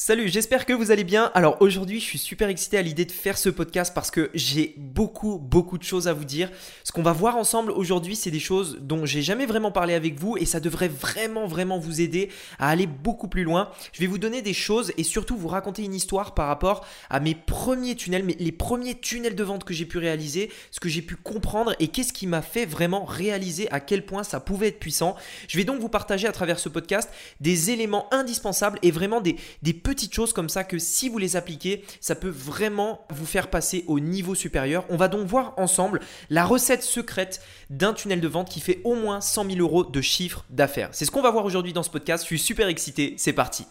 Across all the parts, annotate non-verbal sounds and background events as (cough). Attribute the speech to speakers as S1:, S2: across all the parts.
S1: Salut, j'espère que vous allez bien. Alors aujourd'hui, je suis super excité à l'idée de faire ce podcast parce que j'ai beaucoup, beaucoup de choses à vous dire. Ce qu'on va voir ensemble aujourd'hui, c'est des choses dont j'ai jamais vraiment parlé avec vous et ça devrait vraiment, vraiment vous aider à aller beaucoup plus loin. Je vais vous donner des choses et surtout vous raconter une histoire par rapport à mes premiers tunnels, les premiers tunnels de vente que j'ai pu réaliser, ce que j'ai pu comprendre et qu'est-ce qui m'a fait vraiment réaliser à quel point ça pouvait être puissant. Je vais donc vous partager à travers ce podcast des éléments indispensables et vraiment des, des petites choses comme ça que si vous les appliquez, ça peut vraiment vous faire passer au niveau supérieur. On va donc voir ensemble la recette secrète d'un tunnel de vente qui fait au moins 100 000 euros de chiffre d'affaires. C'est ce qu'on va voir aujourd'hui dans ce podcast. Je suis super excité. C'est parti.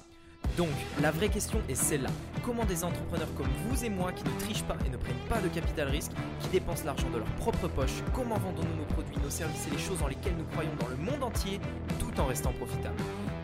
S1: Donc, la vraie question est celle-là. Comment des entrepreneurs comme vous et moi qui ne trichent pas et ne prennent pas de capital risque, qui dépensent l'argent de leur propre poche, comment vendons-nous nos produits, nos services et les choses dans lesquelles nous croyons dans le monde entier tout en restant profitables?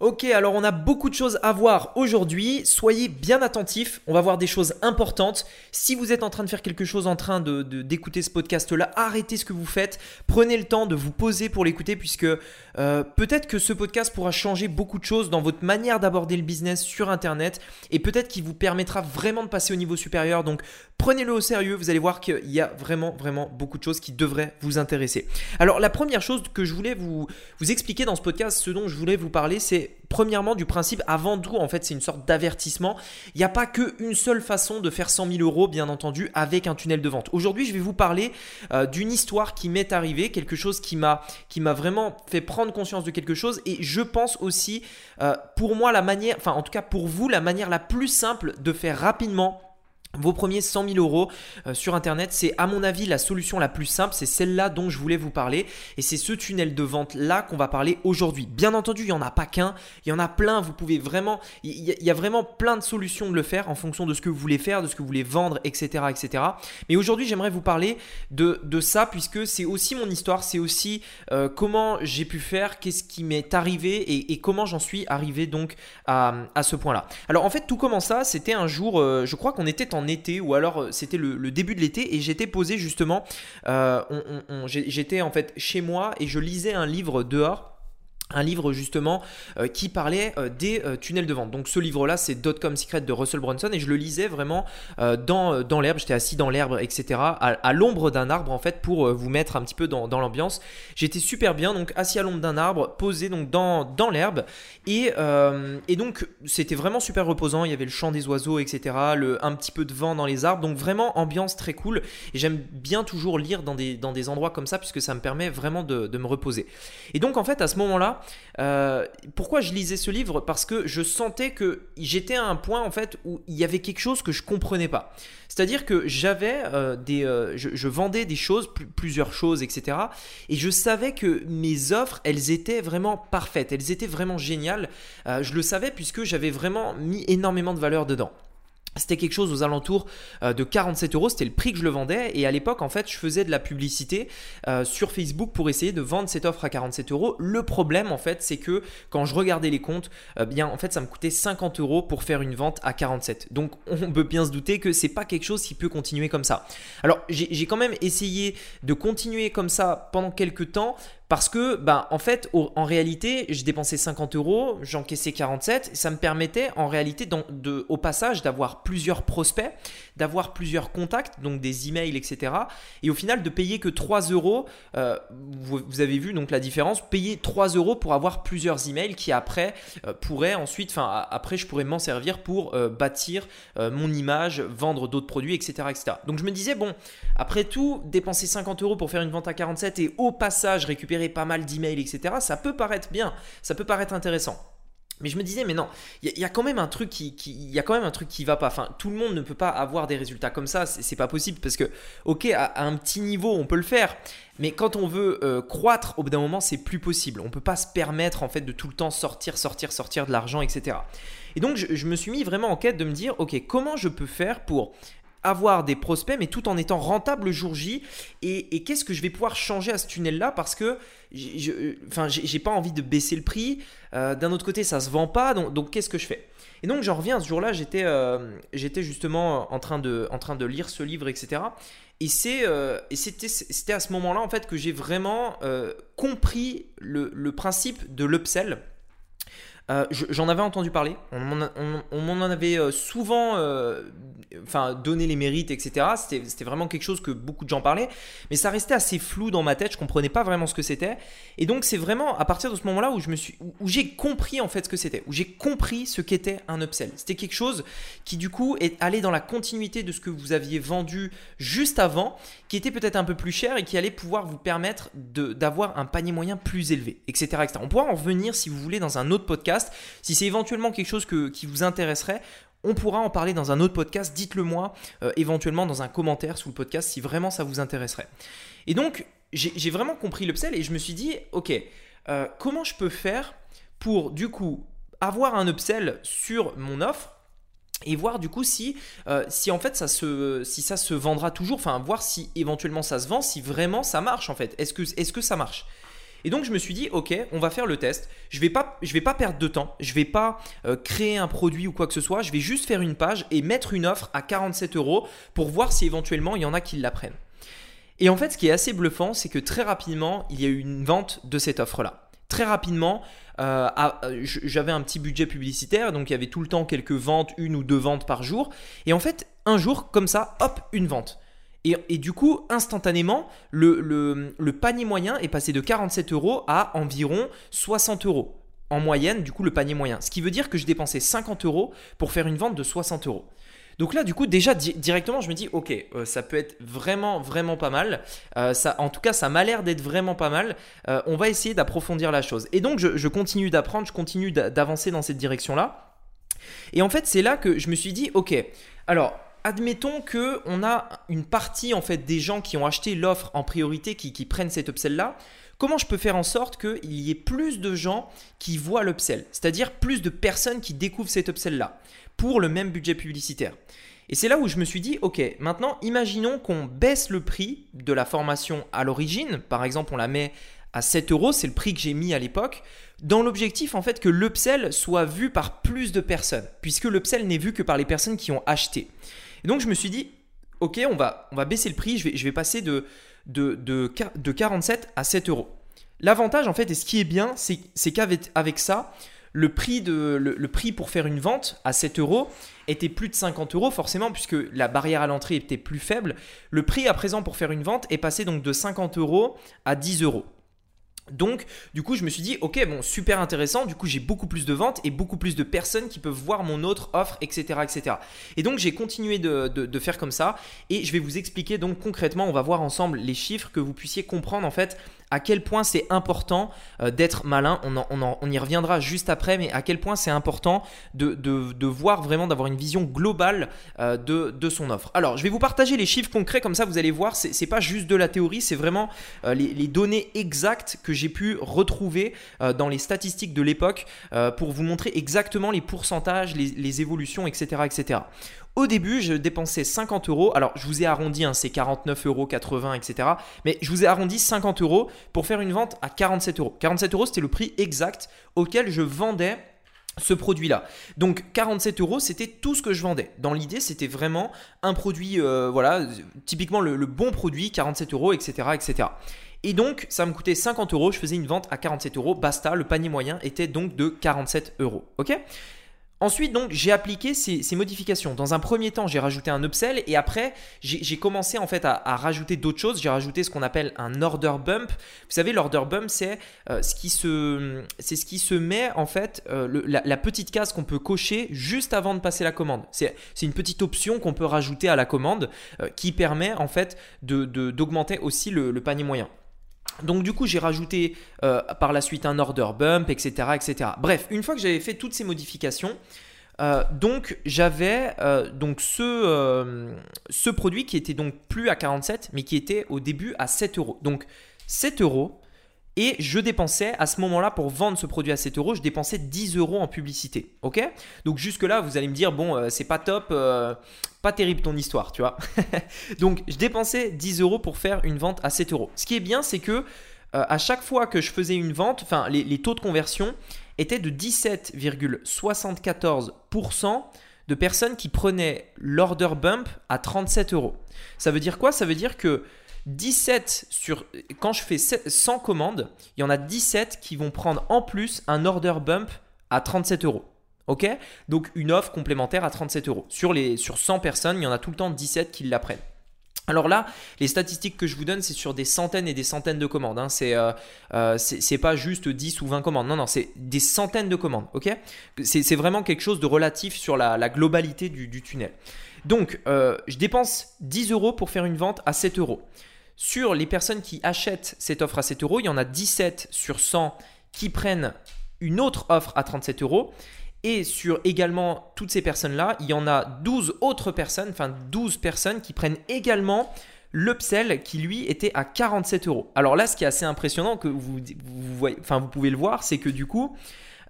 S1: Ok, alors on a beaucoup de choses à voir aujourd'hui. Soyez bien attentifs. On va voir des choses importantes. Si vous êtes en train de faire quelque chose, en train de, d'écouter ce podcast-là, arrêtez ce que vous faites. Prenez le temps de vous poser pour l'écouter, puisque euh, peut-être que ce podcast pourra changer beaucoup de choses dans votre manière d'aborder le business sur Internet, et peut-être qu'il vous permettra vraiment de passer au niveau supérieur. Donc prenez-le au sérieux. Vous allez voir qu'il y a vraiment, vraiment beaucoup de choses qui devraient vous intéresser. Alors la première chose que je voulais vous, vous expliquer dans ce podcast, ce dont je voulais vous parler, c'est premièrement du principe, avant tout, en fait, c'est une sorte d'avertissement. Il n'y a pas qu'une seule façon de faire 100 000 euros, bien entendu, avec un tunnel de vente. Aujourd'hui, je vais vous parler euh, d'une histoire qui m'est arrivée, quelque chose qui m'a qui m'a vraiment fait prendre conscience de quelque chose. Et je pense aussi, euh, pour moi, la manière, enfin, en tout cas pour vous, la manière la plus simple de faire rapidement vos premiers 100 000 euros euh, sur Internet, c'est à mon avis la solution la plus simple, c'est celle-là dont je voulais vous parler et c'est ce tunnel de vente-là qu'on va parler aujourd'hui. Bien entendu, il n'y en a pas qu'un, il y en a plein, vous pouvez vraiment, il y, a vraiment plein de solutions de le faire en fonction de ce que vous voulez faire, de ce que vous voulez vendre, etc. etc. Mais aujourd'hui, j'aimerais vous parler de, de ça puisque c'est aussi mon histoire, c'est aussi euh, comment j'ai pu faire, qu'est-ce qui m'est arrivé et, comment j'en suis arrivé donc à, à ce point-là. Alors en fait, tout commença, c'était un jour, euh, je crois qu'on était en été ou alors euh, c'était le, début de l'été et j'étais posé justement, euh, j'étais en fait chez moi et je lisais un livre dehors un livre justement euh, qui parlait euh, des euh, tunnels de vente. Donc ce livre-là, c'est Dotcom Secret de Russell Brunson et je le lisais vraiment dans, l'herbe. J'étais assis dans l'herbe, etc. À, l'ombre d'un arbre en fait pour vous mettre un petit peu dans, l'ambiance. J'étais super bien, donc assis à l'ombre d'un arbre, posé donc dans, l'herbe et, et donc c'était vraiment super reposant. Il y avait le chant des oiseaux, etc. Un petit peu de vent dans les arbres, donc vraiment ambiance très cool. Et j'aime bien toujours lire dans des, endroits comme ça puisque ça me permet vraiment de me reposer. Et donc en fait à ce moment-là euh, pourquoi je lisais ce livre? Parce que je sentais que j'étais à un point en fait où il y avait quelque chose que je comprenais pas. C'est-à-dire que j'avais euh, des, euh, je, vendais des choses, plusieurs choses, etc. Et je savais que mes offres, elles étaient vraiment parfaites, elles étaient vraiment géniales. je le savais puisque j'avais vraiment mis énormément de valeur dedans. C'était quelque chose aux alentours euh, de 47 euros, c'était le prix que je le vendais. Et à l'époque, en fait, je faisais de la publicité euh, sur Facebook pour essayer de vendre cette offre à 47 euros. Le problème, en fait, c'est que quand je regardais les comptes, euh, bien, en fait, ça me coûtait 50 euros pour faire une vente à 47. Donc, (laughs) on peut bien se douter que c'est pas quelque chose qui peut continuer comme ça. Alors, j'ai quand même essayé de continuer comme ça pendant quelques temps, parce que, bah, en fait, en réalité, je dépensais 50 euros, j'encaissais 47. Ça me permettait, en réalité, de, au passage, d'avoir plusieurs prospects, d'avoir plusieurs contacts, donc des emails, etc. Et au final, de payer que 3 euros. Euh, vous, avez vu donc la différence. Payer 3 euros pour avoir plusieurs emails qui après euh, pourraient ensuite, enfin, après, je pourrais m'en servir pour euh, bâtir mon image, vendre d'autres produits, etc., etc. Donc je me disais, bon, après tout, dépenser 50 euros pour faire une vente à 47 et au passage récupérer pas mal d'emails, etc., ça peut paraître bien, ça peut paraître intéressant. Mais je me disais, mais non, il y, a quand même un truc qui, y a quand même un truc qui va pas. Enfin, tout le monde ne peut pas avoir des résultats comme ça. C'est pas possible parce que, ok, à, un petit niveau, on peut le faire. Mais quand on veut euh, croître, au bout d'un moment, c'est plus possible. On peut pas se permettre en fait de tout le temps sortir, sortir, sortir de l'argent, etc. Et donc, je, je, me suis mis vraiment en quête de me dire, ok, comment je peux faire pour avoir des prospects, mais tout en étant rentable le jour J. Et, qu'est-ce que je vais pouvoir changer à ce tunnel-là? Parce que enfin, j'ai pas envie de baisser le prix. Euh, d'un autre côté, ça se vend pas. Donc, qu'est-ce que je fais? Et donc, j'en reviens ce jour-là, j'étais euh, justement en train, de, en train lire ce livre, etc. Et c'est c'était à ce moment-là en fait que j'ai vraiment compris le, le, principe de l'upsell euh, j'en avais entendu parler, on m'en avait euh, souvent euh, donné les mérites, etc. C'était vraiment quelque chose que beaucoup de gens parlaient, mais ça restait assez flou dans ma tête, je comprenais pas vraiment ce que c'était. Et donc c'est vraiment à partir de ce moment-là où suis, où, j'ai compris en fait ce que c'était, où j'ai compris ce qu'était un upsell. C'était quelque chose qui du coup est allé dans la continuité de ce que vous aviez vendu juste avant, qui était peut-être un peu plus cher et qui allait pouvoir vous permettre d'avoir un panier moyen plus élevé, etc., etc. On pourra en revenir si vous voulez dans un autre podcast si c'est éventuellement quelque chose qui vous intéresserait, on pourra en parler dans un autre podcast. Dites-le moi euh, éventuellement dans un commentaire sous le podcast si vraiment ça vous intéresserait. Et donc, j'ai vraiment compris l'upsell et je me suis dit, ok, euh, comment je peux faire pour du coup avoir un upsell sur mon offre et voir du coup si, euh, en fait ça se, vendra toujours, enfin voir si éventuellement ça se vend, si vraiment ça marche en fait. Est-ce est que ça marche? Et donc je me suis dit, ok, on va faire le test. Je vais pas, je vais pas perdre de temps. Je vais pas euh, créer un produit ou quoi que ce soit. Je vais juste faire une page et mettre une offre à 47 euros pour voir si éventuellement il y en a qui la prennent. Et en fait, ce qui est assez bluffant, c'est que très rapidement, il y a eu une vente de cette offre-là. Très rapidement, euh, euh, j'avais un petit budget publicitaire, donc il y avait tout le temps quelques ventes, une ou deux ventes par jour. Et en fait, un jour, comme ça, hop, une vente. Et, du coup, instantanément, le, panier moyen est passé de 47 euros à environ 60 euros. En moyenne, du coup, le panier moyen. Ce qui veut dire que je dépensais 50 euros pour faire une vente de 60 euros. Donc là, du coup, déjà directement, je me dis, ok, euh, ça peut être vraiment, vraiment pas mal. Euh, ça, en tout cas, ça m'a l'air d'être vraiment pas mal. Euh, on va essayer d'approfondir la chose. Et donc, je continue d'apprendre, je continue d'avancer dans cette direction-là. Et en fait, c'est là que je me suis dit, ok, alors admettons que on a une partie en fait des gens qui ont acheté l'offre en priorité qui, prennent cet upsell là. Comment je peux faire en sorte qu'il y ait plus de gens qui voient l'upsell, c'est-à-dire plus de personnes qui découvrent cet upsell là pour le même budget publicitaire? Et c'est là où je me suis dit, ok, maintenant imaginons qu'on baisse le prix de la formation à l'origine, par exemple on la met à 7 euros, c'est le prix que j'ai mis à l'époque, dans l'objectif en fait que l'upsell soit vu par plus de personnes, puisque l'upsell n'est vu que par les personnes qui ont acheté. Et donc je me suis dit, ok, on va, baisser le prix, je vais, je vais passer de, de, de, de 47 à 7 euros. L'avantage en fait, et ce qui est bien, c'est qu'avec avec ça, le prix, prix pour faire une vente à 7 euros était plus de 50 euros forcément puisque la barrière à l'entrée était plus faible. Le prix à présent pour faire une vente est passé donc de 50 euros à 10 euros. Donc, du coup, je me suis dit, ok, bon, super intéressant. Du coup, j'ai beaucoup plus de ventes et beaucoup plus de personnes qui peuvent voir mon autre offre, etc., etc. Et donc, j'ai continué de, de, faire comme ça. Et je vais vous expliquer donc concrètement, on va voir ensemble les chiffres que vous puissiez comprendre en fait à quel point c'est important euh, d'être malin. On, y reviendra juste après, mais à quel point c'est important de, voir vraiment, d'avoir une vision globale euh, de, son offre. Alors, je vais vous partager les chiffres concrets, comme ça vous allez voir, c'est pas juste de la théorie, c'est vraiment euh, les, données exactes que j'ai pu retrouver dans les statistiques de l'époque pour vous montrer exactement les pourcentages, les, évolutions, etc. Au début, je dépensais 50 euros. Alors, je vous ai arrondi, hein, c'est 49 euros, 80, etc. Mais je vous ai arrondi 50 euros pour faire une vente à 47 euros. 47 euros, c'était le prix exact auquel je vendais ce produit-là. Donc 47 euros, c'était tout ce que je vendais. Dans l'idée, c'était vraiment un produit, euh, voilà, typiquement le, bon produit, 47 euros, etc., etc. Et donc, ça me coûtait 50 euros, je faisais une vente à 47 euros, basta, le panier moyen était donc de 47 euros. Ok? Ensuite, donc, j'ai appliqué ces, modifications. Dans un premier temps, j'ai rajouté un upsell et après, j'ai commencé en fait à, rajouter d'autres choses. J'ai rajouté ce qu'on appelle un order bump. Vous savez, l'order bump, c'est euh, ce qui se, ce qui se met en fait euh, la, petite case qu'on peut cocher juste avant de passer la commande. C'est une petite option qu'on peut rajouter à la commande euh, qui permet en fait d'augmenter aussi le panier moyen. Donc du coup, j'ai rajouté euh, par la suite un order bump, etc., etc. Bref, une fois que j'avais fait toutes ces modifications, euh, donc j'avais euh, donc ce, ce produit qui était donc plus à 47, mais qui était au début à 7 euros. Donc 7 euros, et je dépensais à ce moment-là pour vendre ce produit à 7 euros, je dépensais 10 euros en publicité. Ok? Donc jusque-là, vous allez me dire, bon, euh, c'est pas top, euh, pas terrible ton histoire, tu vois. (laughs) Donc je dépensais 10 euros pour faire une vente à 7 euros. Ce qui est bien, c'est que euh, à chaque fois que je faisais une vente, enfin les, les taux de conversion étaient de 17,74% de personnes qui prenaient l'order bump à 37 euros. Ça veut dire quoi? Ça veut dire que 17 sur. Quand je fais 100 commandes, il y en a 17 qui vont prendre en plus un order bump à 37 euros. Ok? Donc une offre complémentaire à 37 euros. Sur, les, sur 100 personnes, il y en a tout le temps 17 qui l'apprennent. Alors là, les statistiques que je vous donne, c'est sur des centaines et des centaines de commandes. Hein. Euh, euh, c'est pas juste 10 ou 20 commandes. Non, non, c'est des centaines de commandes. Ok? C'est vraiment quelque chose de relatif sur la, globalité du, tunnel. Donc, euh, je dépense 10 euros pour faire une vente à 7 euros. Sur les personnes qui achètent cette offre à 7 euros, il y en a 17 sur 100 qui prennent une autre offre à 37 euros. Et sur également toutes ces personnes-là, il y en a 12 autres personnes, enfin 12 personnes qui prennent également l'upsell qui lui était à 47 euros. Alors là, ce qui est assez impressionnant, que vous, enfin, vous pouvez le voir, c'est que du coup,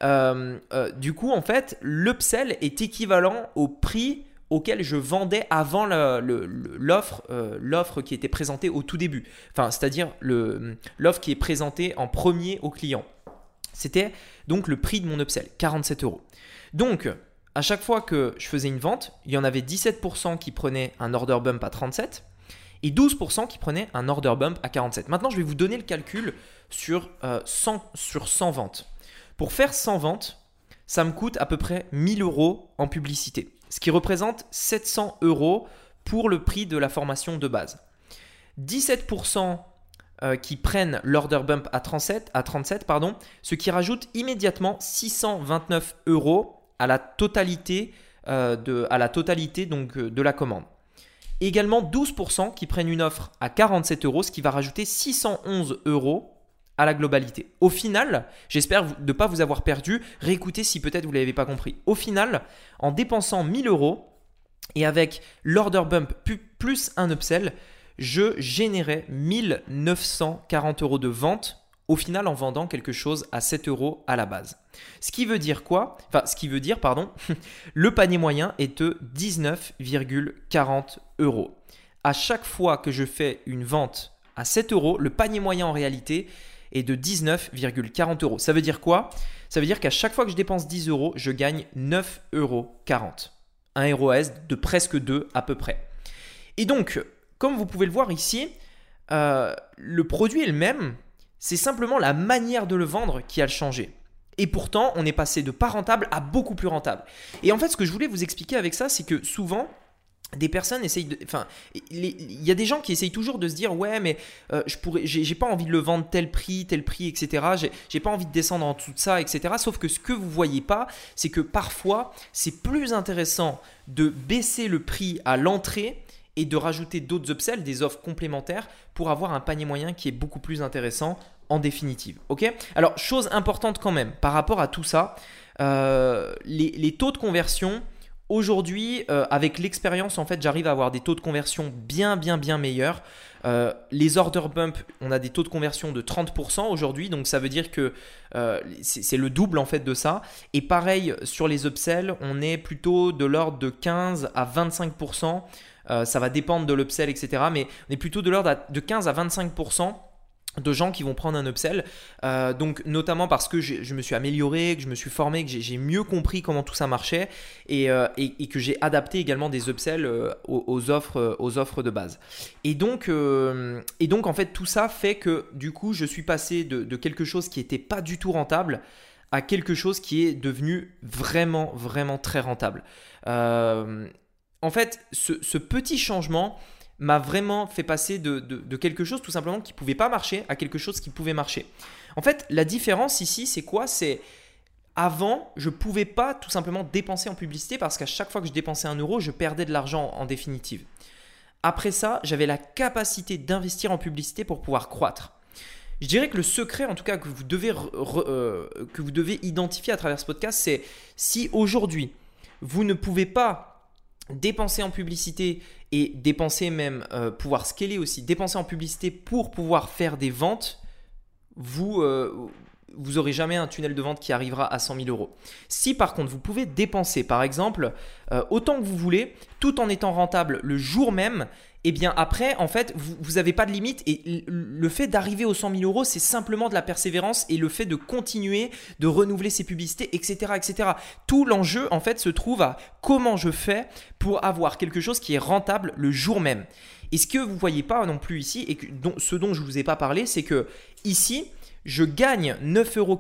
S1: euh, euh, du coup, en fait, l'upsell est équivalent au prix auquel je vendais avant l'offre euh, l'offre qui était présentée au tout début. Enfin, c'est-à-dire l'offre qui est présentée en premier au client. C'était donc le prix de mon upsell, 47 euros. Donc, à chaque fois que je faisais une vente, il y en avait 17% qui prenaient un order bump à 37 et 12% qui prenaient un order bump à 47. Maintenant, je vais vous donner le calcul sur, 100, euh, sur 100 ventes. Pour faire 100 ventes, ça me coûte à peu près 1000 euros en publicité ce qui représente 700 euros pour le prix de la formation de base. 17% euh, qui prennent l'order bump à 37, à 37 pardon, ce qui rajoute immédiatement 629 euros à la totalité, euh, de, à la totalité donc, euh, de la commande. Également 12% qui prennent une offre à 47 euros, ce qui va rajouter 611 euros à la globalité. Au final, j'espère ne pas vous avoir perdu, réécoutez si peut-être vous ne l'avez pas compris. Au final, en dépensant 1000 euros et avec l'order bump plus un upsell, je générais 1940 euros de vente au final en vendant quelque chose à 7 euros à la base. Ce qui veut dire quoi? Enfin, ce qui veut dire, pardon, (laughs) le panier moyen est de 19,40 euros. À chaque fois que je fais une vente à 7 euros, le panier moyen en réalité et de 19,40 euros. Ça veut dire quoi? Ça veut dire qu'à chaque fois que je dépense 10 euros, je gagne 9,40 euros. Un ROS de presque 2 à peu près. Et donc, comme vous pouvez le voir ici, euh, le produit est le même, c'est simplement la manière de le vendre qui a changé. Et pourtant, on est passé de pas rentable à beaucoup plus rentable. Et en fait, ce que je voulais vous expliquer avec ça, c'est que souvent, des personnes essayent de enfin il y a des gens qui essayent toujours de se dire ouais mais euh, je pourrais j'ai pas envie de le vendre tel prix tel prix etc j'ai pas envie de descendre en tout ça etc sauf que ce que vous voyez pas c'est que parfois c'est plus intéressant de baisser le prix à l'entrée et de rajouter d'autres upsells des offres complémentaires pour avoir un panier moyen qui est beaucoup plus intéressant en définitive. Ok? Alors chose importante quand même par rapport à tout ça euh, les taux de conversion Aujourd'hui, euh, avec l'expérience, en fait, j'arrive à avoir des taux de conversion bien, bien, bien meilleurs. Euh, les order bump, on a des taux de conversion de 30% aujourd'hui, donc ça veut dire que euh, c'est le double en fait de ça. Et pareil sur les upsells, on est plutôt de l'ordre de 15 à 25%. ça va dépendre de l'upsell, etc. Mais on est plutôt de l'ordre de 15 à 25% de gens qui vont prendre un upsell. Euh, donc notamment parce que je me suis amélioré, que je me suis formé, que j'ai mieux compris comment tout ça marchait et, euh, que j'ai adapté également des upsells euh, aux, offres, aux offres de base. Et donc, et donc en fait tout ça fait que du coup je suis passé de, quelque chose qui n'était pas du tout rentable à quelque chose qui est devenu vraiment vraiment très rentable. en fait ce petit changement m'a vraiment fait passer de, quelque chose tout simplement qui pouvait pas marcher à quelque chose qui pouvait marcher. En fait, la différence ici, c'est quoi? C'est avant, je pouvais pas tout simplement dépenser en publicité parce qu'à chaque fois que je dépensais un euro, je perdais de l'argent en définitive. Après ça, j'avais la capacité d'investir en publicité pour pouvoir croître. Je dirais que le secret, en tout cas, que vous devez, euh, que vous devez identifier à travers ce podcast, c'est si aujourd'hui, vous ne pouvez pas dépenser en publicité et dépenser même, euh, pouvoir scaler aussi, dépenser en publicité pour pouvoir faire des ventes, vous, euh, vous aurez jamais un tunnel de vente qui arrivera à 100 000 euros. Si par contre vous pouvez dépenser par exemple euh, autant que vous voulez tout en étant rentable le jour même et eh bien après, en fait, vous n'avez pas de limite et le fait d'arriver aux 100 000 euros, c'est simplement de la persévérance et le fait de continuer, de renouveler ses publicités, etc., etc. Tout l'enjeu, en fait, se trouve à comment je fais pour avoir quelque chose qui est rentable le jour même. Et ce que vous voyez pas non plus ici et ce dont je vous ai pas parlé, c'est que ici, je gagne 9,40 euros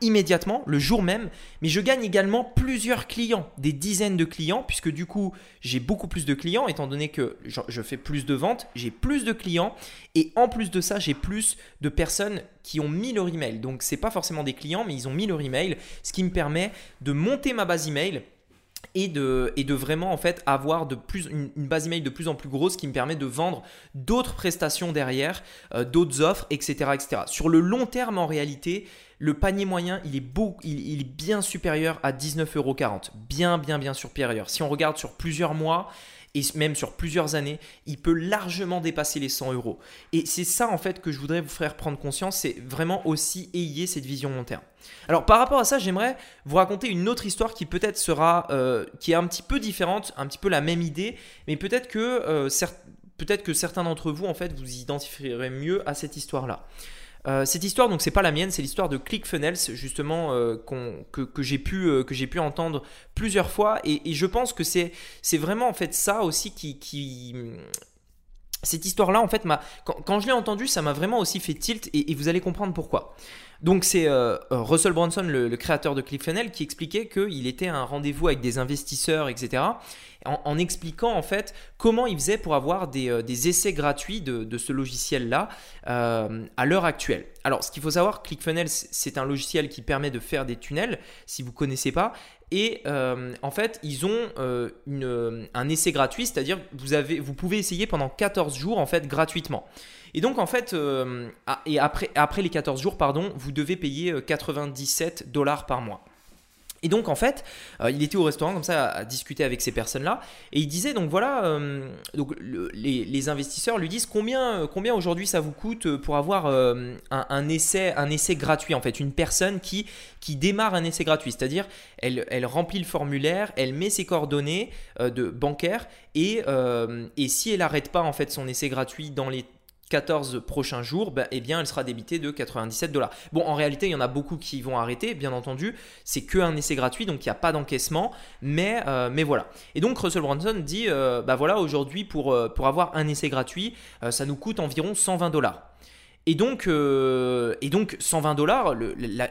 S1: immédiatement, le jour même, mais je gagne également plusieurs clients, des dizaines de clients, puisque du coup, j'ai beaucoup plus de clients, étant donné que je fais plus de ventes, j'ai plus de clients, et en plus de ça, j'ai plus de personnes qui ont mis leur email. Donc, ce n'est pas forcément des clients, mais ils ont mis leur email, ce qui me permet de monter ma base email et de, vraiment en fait avoir une, base email de plus en plus grosse qui me permet de vendre d'autres prestations derrière, euh, d'autres offres, etc., etc. Sur le long terme, en réalité, le panier moyen, il est, beau, il, est bien supérieur à 19,40€. Bien, bien, bien supérieur. Si on regarde sur plusieurs mois, et même sur plusieurs années, il peut largement dépasser les 100 euros. Et c'est ça en fait que je voudrais vous faire prendre conscience, c'est vraiment aussi ayez cette vision long terme. Alors par rapport à ça, j'aimerais vous raconter une autre histoire qui peut-être sera, euh, qui est un petit peu différente, un petit peu la même idée, mais peut-être que, euh, peut-être que certains d'entre vous en fait vous identifierez mieux à cette histoire-là. Euh, cette histoire, donc c'est pas la mienne, c'est l'histoire de ClickFunnels justement euh, que, j'ai pu, euh, pu entendre plusieurs fois et, je pense que c'est, vraiment en fait ça aussi qui, cette histoire-là en fait quand, je l'ai entendue, ça m'a vraiment aussi fait tilt et, vous allez comprendre pourquoi. Donc c'est Russell Brunson, le, le, créateur de ClickFunnels, qui expliquait qu'il était à un rendez-vous avec des investisseurs, etc en, expliquant en fait comment il faisait pour avoir des, euh, essais gratuits de, ce logiciel-là euh, à l'heure actuelle. Alors, ce qu'il faut savoir, ClickFunnels, c'est un logiciel qui permet de faire des tunnels, si vous ne connaissez pas. Et euh, en fait, ils ont un essai gratuit, c'est-à-dire vous, pouvez essayer pendant 14 jours en fait gratuitement. Et donc en fait, et après, après les 14 jours, pardon, vous devez payer 97 dollars par mois. Et donc en fait, euh, il était au restaurant comme ça à, discuter avec ces personnes-là, et il disait donc voilà, euh, donc les, investisseurs lui disent combien, combien aujourd'hui ça vous coûte pour avoir euh, un, essai, un essai gratuit en fait, une personne qui, qui démarre un essai gratuit, c'est-à-dire elle, elle remplit le formulaire, elle met ses coordonnées de bancaires et, et si elle n'arrête pas en fait son essai gratuit dans les 14 prochains jours, bah, eh bien, elle sera débitée de 97 dollars. Bon, en réalité, il y en a beaucoup qui vont arrêter, bien entendu. C'est que un essai gratuit, donc il n'y a pas d'encaissement. Mais, euh, mais voilà. Et donc, Russell Brunson dit, euh, bah voilà, aujourd'hui, pour, euh, pour avoir un essai gratuit, ça nous coûte environ 120 dollars. Et donc, euh, et donc 120 dollars,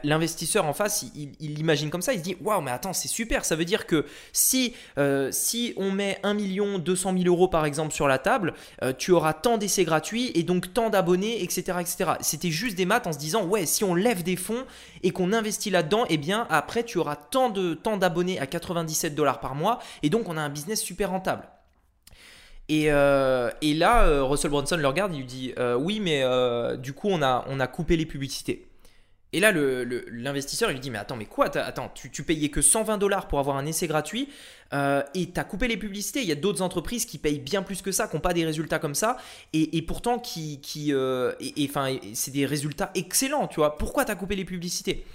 S1: l'investisseur en face, il, imagine comme ça, il se dit Waouh, mais attends, c'est super, ça veut dire que si, euh, si on met 1 million 200 000 euros par exemple sur la table, euh, tu auras tant d'essais gratuits et donc tant d'abonnés, etc. etc. C'était juste des maths en se disant Ouais, si on lève des fonds et qu'on investit là-dedans, et eh bien après tu auras tant d'abonnés à 97 dollars par mois et donc on a un business super rentable. Euh, et, là, euh, Russell Brunson le regarde, il lui dit euh, Oui, mais du coup, on a, on a coupé les publicités. Et là, l'investisseur, lui dit Mais attends, mais quoi Attends, tu, payais que 120 dollars pour avoir un essai gratuit et tu as coupé les publicités. Il y a d'autres entreprises qui payent bien plus que ça, qui n'ont pas des résultats comme ça, et, pourtant, qui, qui c'est des résultats excellents, tu vois. Pourquoi tu as coupé les publicités?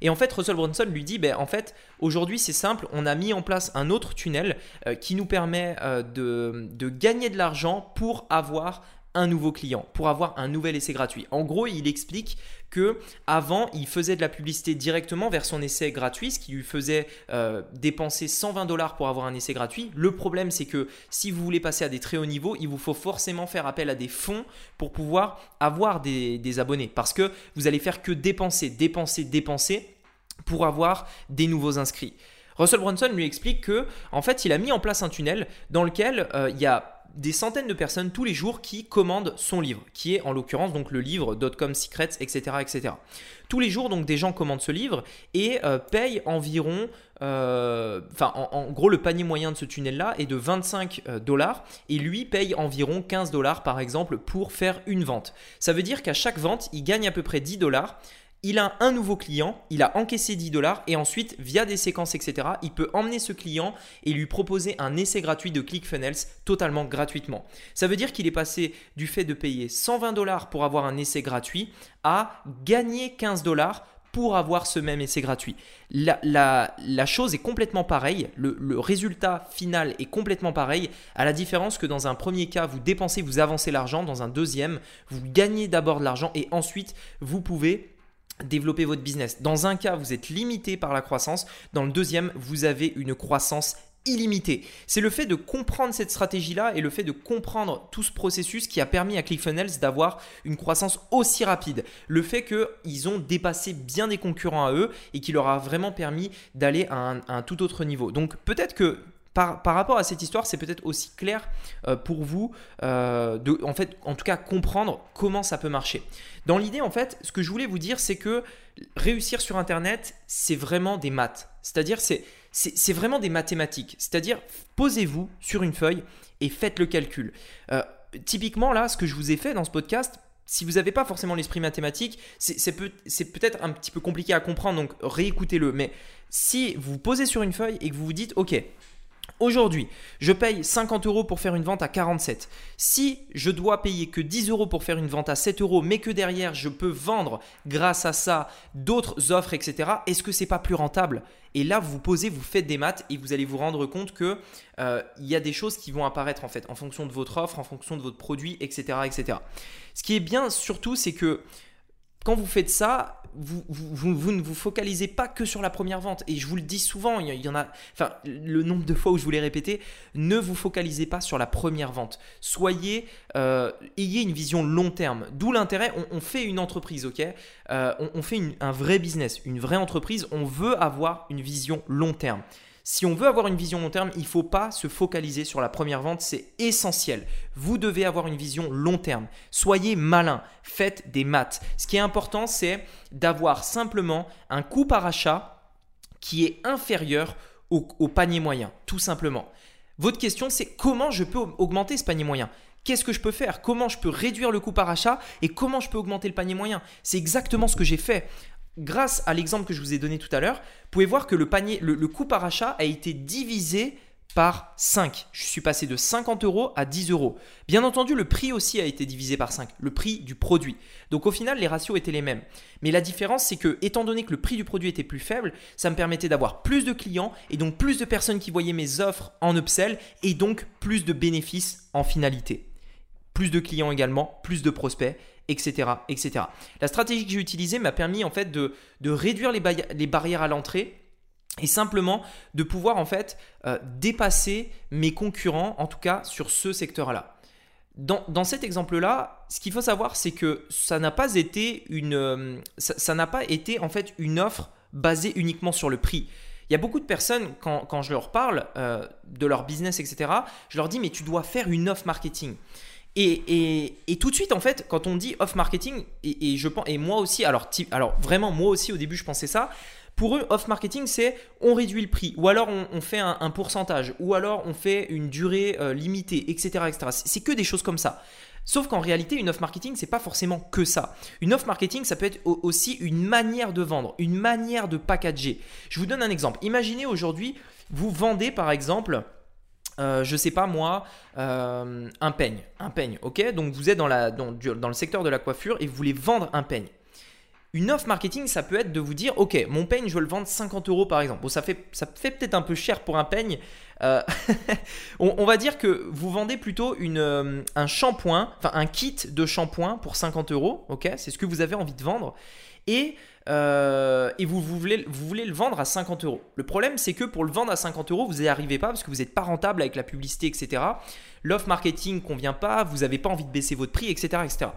S1: Et en fait, Russell Brunson lui dit, ben, en fait, aujourd'hui c'est simple, on a mis en place un autre tunnel euh, qui nous permet euh, de, de gagner de l'argent pour avoir un nouveau client, pour avoir un nouvel essai gratuit. En gros, il explique que avant, il faisait de la publicité directement vers son essai gratuit, ce qui lui faisait euh, dépenser 120 dollars pour avoir un essai gratuit. Le problème, c'est que si vous voulez passer à des très hauts niveaux, il vous faut forcément faire appel à des fonds pour pouvoir avoir des, abonnés, parce que vous allez faire que dépenser, dépenser, dépenser pour avoir des nouveaux inscrits. Russell Brunson lui explique que, en fait, il a mis en place un tunnel dans lequel euh, il y a des centaines de personnes tous les jours qui commandent son livre, qui est en l'occurrence donc le livre Dotcom Secrets, etc., etc. Tous les jours, donc des gens commandent ce livre et euh, payent environ, euh, enfin en, gros le panier moyen de ce tunnel-là est de 25 euh, dollars et lui paye environ 15 dollars par exemple pour faire une vente. Ça veut dire qu'à chaque vente, il gagne à peu près 10 dollars il a un nouveau client, il a encaissé 10 dollars et ensuite, via des séquences, etc., il peut emmener ce client et lui proposer un essai gratuit de ClickFunnels totalement gratuitement. Ça veut dire qu'il est passé du fait de payer 120 dollars pour avoir un essai gratuit à gagner 15 dollars pour avoir ce même essai gratuit. La, chose est complètement pareille, le, le, résultat final est complètement pareil, à la différence que dans un premier cas, vous dépensez, vous avancez l'argent, dans un deuxième, vous gagnez d'abord de l'argent et ensuite, vous pouvez développer votre business. Dans un cas, vous êtes limité par la croissance, dans le deuxième, vous avez une croissance illimité. C'est le fait de comprendre cette stratégie-là et le fait de comprendre tout ce processus qui a permis à ClickFunnels d'avoir une croissance aussi rapide. Le fait qu'ils ont dépassé bien des concurrents à eux et qui leur a vraiment permis d'aller à, un, tout autre niveau. Donc peut-être que par, rapport à cette histoire, c'est peut-être aussi clair euh, pour vous euh, de, en fait, en tout cas, comprendre comment ça peut marcher. Dans l'idée, en fait, ce que je voulais vous dire, c'est que réussir sur Internet, c'est vraiment des maths. C'est-à-dire, c'est c'est vraiment des mathématiques. C'est-à-dire, posez-vous sur une feuille et faites le calcul. Euh, typiquement, là, ce que je vous ai fait dans ce podcast, si vous n'avez pas forcément l'esprit mathématique, c'est peut-être un petit peu compliqué à comprendre, donc réécoutez-le. Mais si vous vous posez sur une feuille et que vous vous dites, OK, Aujourd'hui, je paye 50 euros pour faire une vente à 47. Si je dois payer que 10 euros pour faire une vente à 7 euros, mais que derrière je peux vendre grâce à ça d'autres offres, etc., est-ce que c'est pas plus rentable? Et là, vous vous posez, vous faites des maths et vous allez vous rendre compte que euh, il y a des choses qui vont apparaître en fait en fonction de votre offre, en fonction de votre produit, etc., etc. Ce qui est bien surtout, c'est que quand vous faites ça, vous, vous, ne vous focalisez pas que sur la première vente. Et je vous le dis souvent, il y en a, enfin, le nombre de fois où je vous l'ai répété, ne vous focalisez pas sur la première vente. Soyez, euh, ayez une vision long terme. D'où l'intérêt, on, fait une entreprise, ok? Euh, on, fait un vrai business, une vraie entreprise, on veut avoir une vision long terme. Si on veut avoir une vision long terme, il ne faut pas se focaliser sur la première vente, c'est essentiel. Vous devez avoir une vision long terme. Soyez malin, faites des maths. Ce qui est important, c'est d'avoir simplement un coût par achat qui est inférieur au, au panier moyen, tout simplement. Votre question, c'est comment je peux augmenter ce panier moyen? Qu'est-ce que je peux faire? Comment je peux réduire le coût par achat et comment je peux augmenter le panier moyen? C'est exactement ce que j'ai fait grâce à l'exemple que je vous ai donné tout à l'heure, vous pouvez voir que le panier, le, coût par achat a été divisé par 5. Je suis passé de 50 euros à 10 euros. Bien entendu, le prix aussi a été divisé par 5, le prix du produit. Donc au final, les ratios étaient les mêmes. Mais la différence, c'est que, étant donné que le prix du produit était plus faible, ça me permettait d'avoir plus de clients et donc plus de personnes qui voyaient mes offres en upsell et donc plus de bénéfices en finalité. Plus de clients également, plus de prospects etc., etc. La stratégie que j'ai utilisée m'a permis en fait de, réduire les, barrières à l'entrée et simplement de pouvoir en fait euh, dépasser mes concurrents, en tout cas sur ce secteur-là. Dans, cet exemple-là, ce qu'il faut savoir, c'est que ça n'a pas été une, euh, offre basée uniquement sur le prix. Il y a beaucoup de personnes, quand, je leur parle euh, de leur business, etc., je leur dis, mais tu dois faire une offre marketing. Et, tout de suite, en fait, quand on dit off marketing, et, et moi aussi, alors, vraiment, moi aussi au début, je pensais ça. Pour eux, off marketing, c'est on réduit le prix, ou alors on, fait un, pourcentage, ou alors on fait une durée euh, limitée, etc., etc. C'est que des choses comme ça. Sauf qu'en réalité, une off marketing, c'est pas forcément que ça. Une off marketing, ça peut être aussi une manière de vendre, une manière de packager. Je vous donne un exemple. Imaginez aujourd'hui, vous vendez par exemple euh, je sais pas moi, euh, un peigne. Un peigne, ok? Donc vous êtes dans, la, dans, le secteur de la coiffure et vous voulez vendre un peigne. Une offre marketing, ça peut être de vous dire, ok, mon peigne, je veux le vendre 50 euros par exemple. Bon, ça fait, ça fait peut-être un peu cher pour un peigne. Euh, (laughs) on, va dire que vous vendez plutôt une, un shampoing, enfin un kit de shampoing pour 50 euros, ok? C'est ce que vous avez envie de vendre. Et euh, et vous, voulez, vous voulez le vendre à 50 euros. Le problème, c'est que pour le vendre à 50 euros, vous n'y arrivez pas parce que vous n'êtes pas rentable avec la publicité, etc. L'offre marketing convient pas, vous n'avez pas envie de baisser votre prix, etc. etc.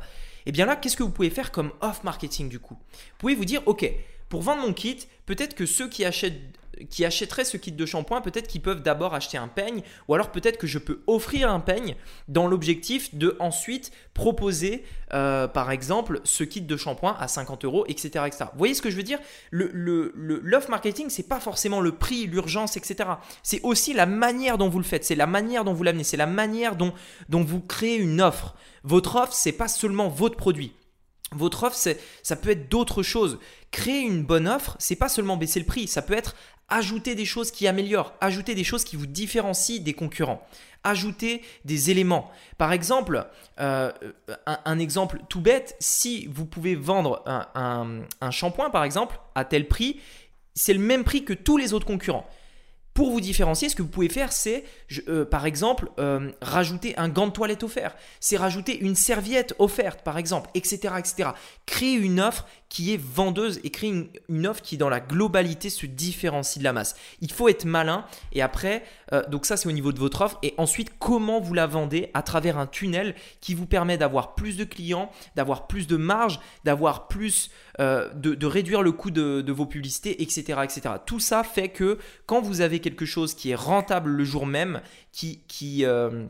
S1: Et bien là, qu'est-ce que vous pouvez faire comme off marketing du coup? Vous pouvez vous dire, ok, pour vendre mon kit, peut-être que ceux qui achètent qui achèteraient ce kit de shampoing, peut-être qu'ils peuvent d'abord acheter un peigne, ou alors peut-être que je peux offrir un peigne dans l'objectif de ensuite proposer, euh, par exemple, ce kit de shampoing à 50 euros, etc.. Vous voyez ce que je veux dire? Le, le, L'off marketing, c'est pas forcément le prix, l'urgence, etc. C'est aussi la manière dont vous le faites, c'est la manière dont vous l'amenez, c'est la manière dont, dont vous créez une offre. Votre offre, c'est pas seulement votre produit. Votre offre, ça peut être d'autres choses. Créer une bonne offre, c'est pas seulement baisser le prix, ça peut être ajouter des choses qui améliorent, ajouter des choses qui vous différencient des concurrents, ajouter des éléments. Par exemple, euh, un, exemple tout bête, si vous pouvez vendre un, un shampoing par exemple à tel prix, c'est le même prix que tous les autres concurrents. Pour vous différencier, ce que vous pouvez faire, c'est, euh, par exemple, euh, rajouter un gant de toilette offert. C'est rajouter une serviette offerte, par exemple, etc., etc. Créer une offre qui est vendeuse et créer une, offre qui, dans la globalité, se différencie de la masse. Il faut être malin. Et après, euh, donc ça, c'est au niveau de votre offre. Et ensuite, comment vous la vendez à travers un tunnel qui vous permet d'avoir plus de clients, d'avoir plus de marge, d'avoir plus, de, réduire le coût de, vos publicités, etc.. Tout ça fait que quand vous avez quelque chose qui est rentable le jour même, qui, euh,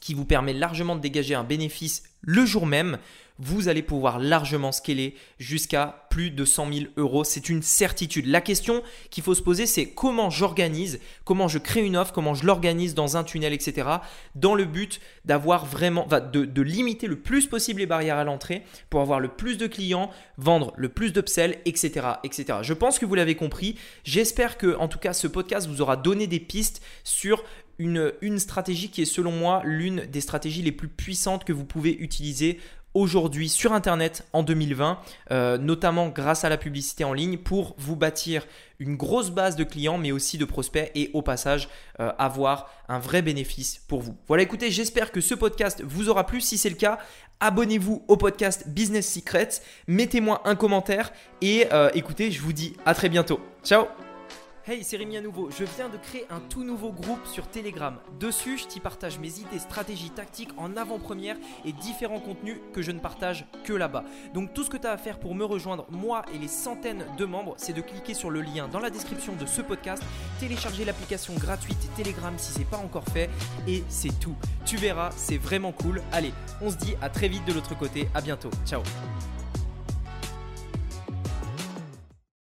S1: qui vous permet largement de dégager un bénéfice le jour même, vous allez pouvoir largement scaler jusqu'à plus de 100 000 euros. C'est une certitude. La question qu'il faut se poser, c'est comment j'organise, comment je crée une offre, comment je l'organise dans un tunnel, etc. Dans le but d'avoir vraiment, de, de, limiter le plus possible les barrières à l'entrée pour avoir le plus de clients, vendre le plus d'upsell, etc., etc. Je pense que vous l'avez compris. J'espère que, en tout cas, ce podcast vous aura donné des pistes sur une, stratégie qui est selon moi l'une des stratégies les plus puissantes que vous pouvez utiliser aujourd'hui sur Internet en 2020, euh, notamment grâce à la publicité en ligne, pour vous bâtir une grosse base de clients, mais aussi de prospects et au passage euh, avoir un vrai bénéfice pour vous. Voilà, écoutez, j'espère que ce podcast vous aura plu. Si c'est le cas, abonnez-vous au podcast Business Secrets, mettez-moi un commentaire et euh, écoutez, je vous dis à très bientôt. Ciao Hey, c'est Rémi à nouveau. Je viens de créer un tout nouveau groupe sur Telegram. Dessus, je t'y partage mes idées, stratégies, tactiques en avant-première et différents contenus que je ne partage que là-bas. Donc tout ce que tu as à faire pour me rejoindre, moi et les centaines de membres, c'est de cliquer sur le lien dans la description de ce podcast, télécharger l'application gratuite Telegram si c'est pas encore fait et c'est tout. Tu verras, c'est vraiment cool. Allez, on se dit à très vite de l'autre côté. À bientôt. Ciao.